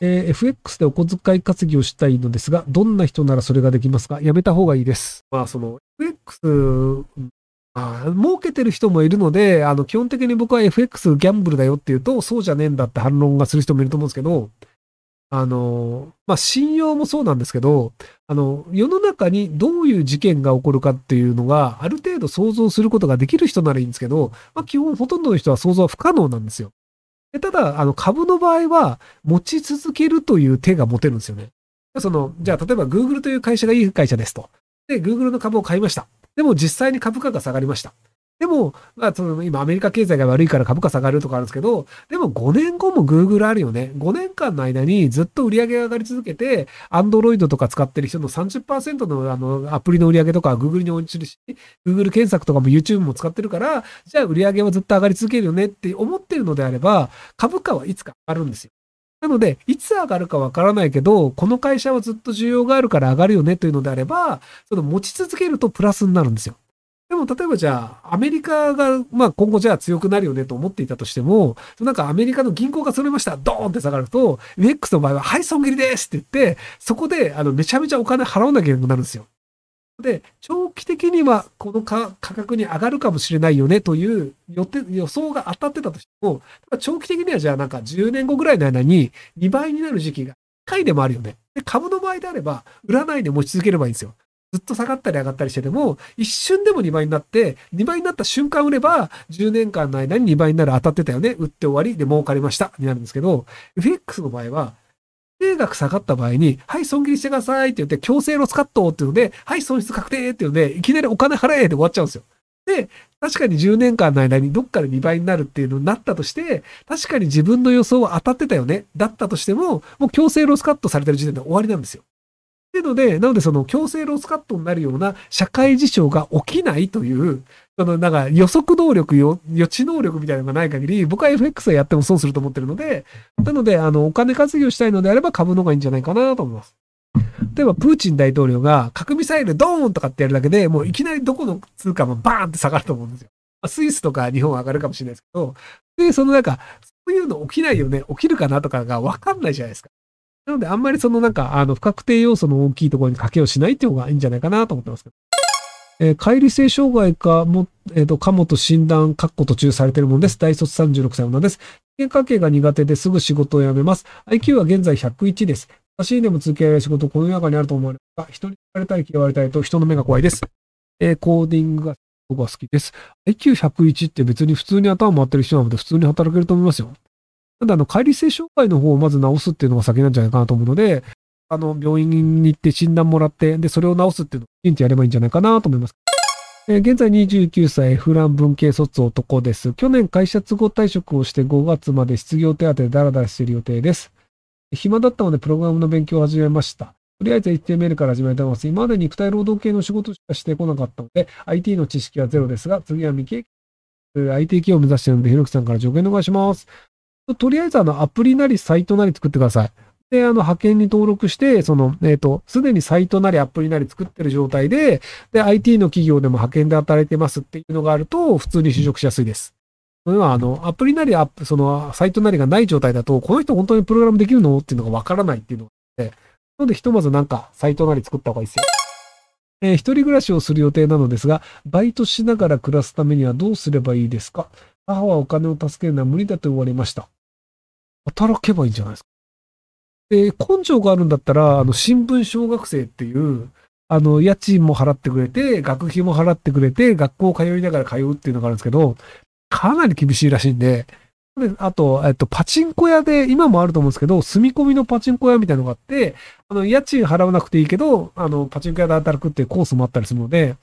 えー FX でお小遣い稼ぎをしたいのですが、どんな人ならそれができますか？やめた方がいいです。まあ、その、FX、あ儲けてる人もいるので、あの、基本的に僕は FX ギャンブルだよって言うと、そうじゃねえんだって反論がする人もいると思うんですけど、あの、まあ、信用もそうなんですけど、あの、世の中にどういう事件が起こるかっていうのが、ある程度想像することができる人ならいいんですけど、まあ、基本ほとんどの人は想像は不可能なんですよ。でただ、あの、株の場合は、持ち続けるという手が持てるんですよね。その、じゃあ、例えば Google という会社がいい会社ですと。で、Google の株を買いました。でも実際に株価が下がりました。でも、まあ、その今アメリカ経済が悪いから株価下がるとかあるんですけど、でも5年後も Google あるよね。5年間の間にずっと売り上げが上がり続けて、Android とか使ってる人の30%のあのアプリの売り上げとかは Google に落ちるし、Google 検索とかも YouTube も使ってるから、じゃあ売り上げはずっと上がり続けるよねって思ってるのであれば、株価はいつか上がるんですよ。なので、いつ上がるかわからないけど、この会社はずっと需要があるから上がるよねというのであれば、その持ち続けるとプラスになるんですよ。も、例えばじゃあ、アメリカが、まあ今後じゃあ強くなるよねと思っていたとしても、なんかアメリカの銀行がそれました、ドーンって下がると、UX の場合は、はい、損切りですって言って、そこで、あの、めちゃめちゃお金払わなきゃいけなくなるんですよ。で、長期的にはこの価格に上がるかもしれないよねという予定予想が当たってたとしても、長期的にはじゃあなんか10年後ぐらいの間に2倍になる時期が1回でもあるよね。で、株の場合であれば、売らないで持ち続ければいいんですよ。ずっと下がったり上がったりしてても、一瞬でも2倍になって、2倍になった瞬間売れば、10年間の間に2倍になる当たってたよね。売って終わりで儲かりました。になるんですけど、FX の場合は、定額下がった場合に、はい、損切りしてくださいって言って、強制ロスカットっていうので、はい、損失確定っていうので、いきなりお金払えで終わっちゃうんですよ。で、確かに10年間の間にどっかで2倍になるっていうのになったとして、確かに自分の予想は当たってたよね。だったとしても、もう強制ロスカットされてる時点で終わりなんですよ。ていうので、なのでその強制ロスカットになるような社会事象が起きないという、そのなんか予測能力、予知能力みたいなのがない限り、僕は FX はやっても損すると思ってるので、なので、あの、お金稼ぎをしたいのであれば株の方がいいんじゃないかなと思います。例えば、プーチン大統領が核ミサイルドーンとかってやるだけでもういきなりどこの通貨もバーンって下がると思うんですよ。スイスとか日本は上がるかもしれないですけど、で、そのなんか、そういうの起きないよね、起きるかなとかがわかんないじゃないですか。なので、あんまりそのなんか、あの、不確定要素の大きいところに賭けをしないっていう方がいいんじゃないかなと思ってますけど。えー、乖離性障害かも、えっ、と、かもと診断、かっこ途中されてるものです。大卒36歳女です。人間関係が苦手ですぐ仕事を辞めます。IQ は現在101です。私にでも続けられる仕事、この世の中にあると思われますが、人に言われたり嫌われたりと人の目が怖いです。えーコーディングが僕は好きです。IQ101 って別に普通に頭回ってる人なので普通に働けると思いますよ。ただ、あの、乖離性障害の方をまず治すっていうのが先なんじゃないかなと思うので、あの、病院に行って診断もらって、で、それを治すっていうのをきちんとやればいいんじゃないかなと思います。えー現在29歳、フラン文系卒男です。去年会社都合退職をして5月まで失業手当でダラダラしている予定です。暇だったのでプログラムの勉強を始めました。とりあえず HTML から始めてます。今まで肉体労働系の仕事しかしてこなかったので、IT の知識はゼロですが、次は未経験 IT 企業を目指しているので、ひろきさんから助言お願いします。とりあえずあの、アプリなりサイトなり作ってください。で、あの、派遣に登録して、その、えっ、と、すでにサイトなりアプリなり作ってる状態で、で、IT の企業でも派遣で働いてますっていうのがあると、普通に就職しやすいです。それは、あの、アプリなりアップ、その、サイトなりがない状態だと、この人本当にプログラムできるのっていうのがわからないっていうのがあって、なので、ひとまずなんか、サイトなり作った方がいいですよ。えー一人暮らしをする予定なのですが、バイトしながら暮らすためにはどうすればいいですか？母はお金を助けるのは無理だと言われました。働けばいいんじゃないですか。で、根性があるんだったら、あの、新聞小学生っていう、あの、家賃も払ってくれて、学費も払ってくれて、学校通いながら通うっていうのがあるんですけど、かなり厳しいらしいんで、であと、えっと、パチンコ屋で、今もあると思うんですけど、住み込みのパチンコ屋みたいなのがあって、あの、家賃払わなくていいけど、あの、パチンコ屋で働くっていうコースもあったりするので、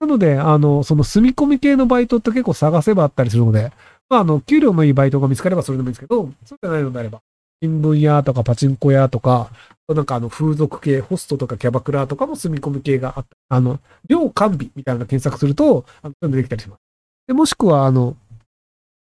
なので、あの、その住み込み系のバイトって結構探せばあったりするので、まあ、あの、給料のいいバイトが見つかればそれでもいいんですけど、そうじゃないのであれば、新聞屋とかパチンコ屋とか、なんかあの、風俗系、ホストとかキャバクラとかも住み込み系があった。あの、量完備みたいなの検索すると、あの、そういうのできたりします。で、もしくは、あの、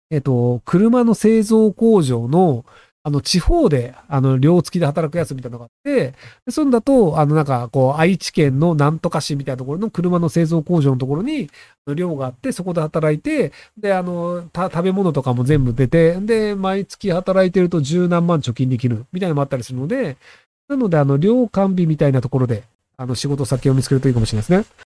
えっと、車の製造工場の、あの、地方で、あの、寮付きで働くやつみたいなのがあって、でそんだと、あの、なんか、こう、愛知県のなんとか市みたいなところの車の製造工場のところに、寮があって、そこで働いて、で、あの、た食べ物とかも全部出て、で、毎月働いてると十何万貯金できる、みたいなのもあったりするので、なので、あの、寮完備みたいなところで、あの、仕事先を見つけるといいかもしれないですね。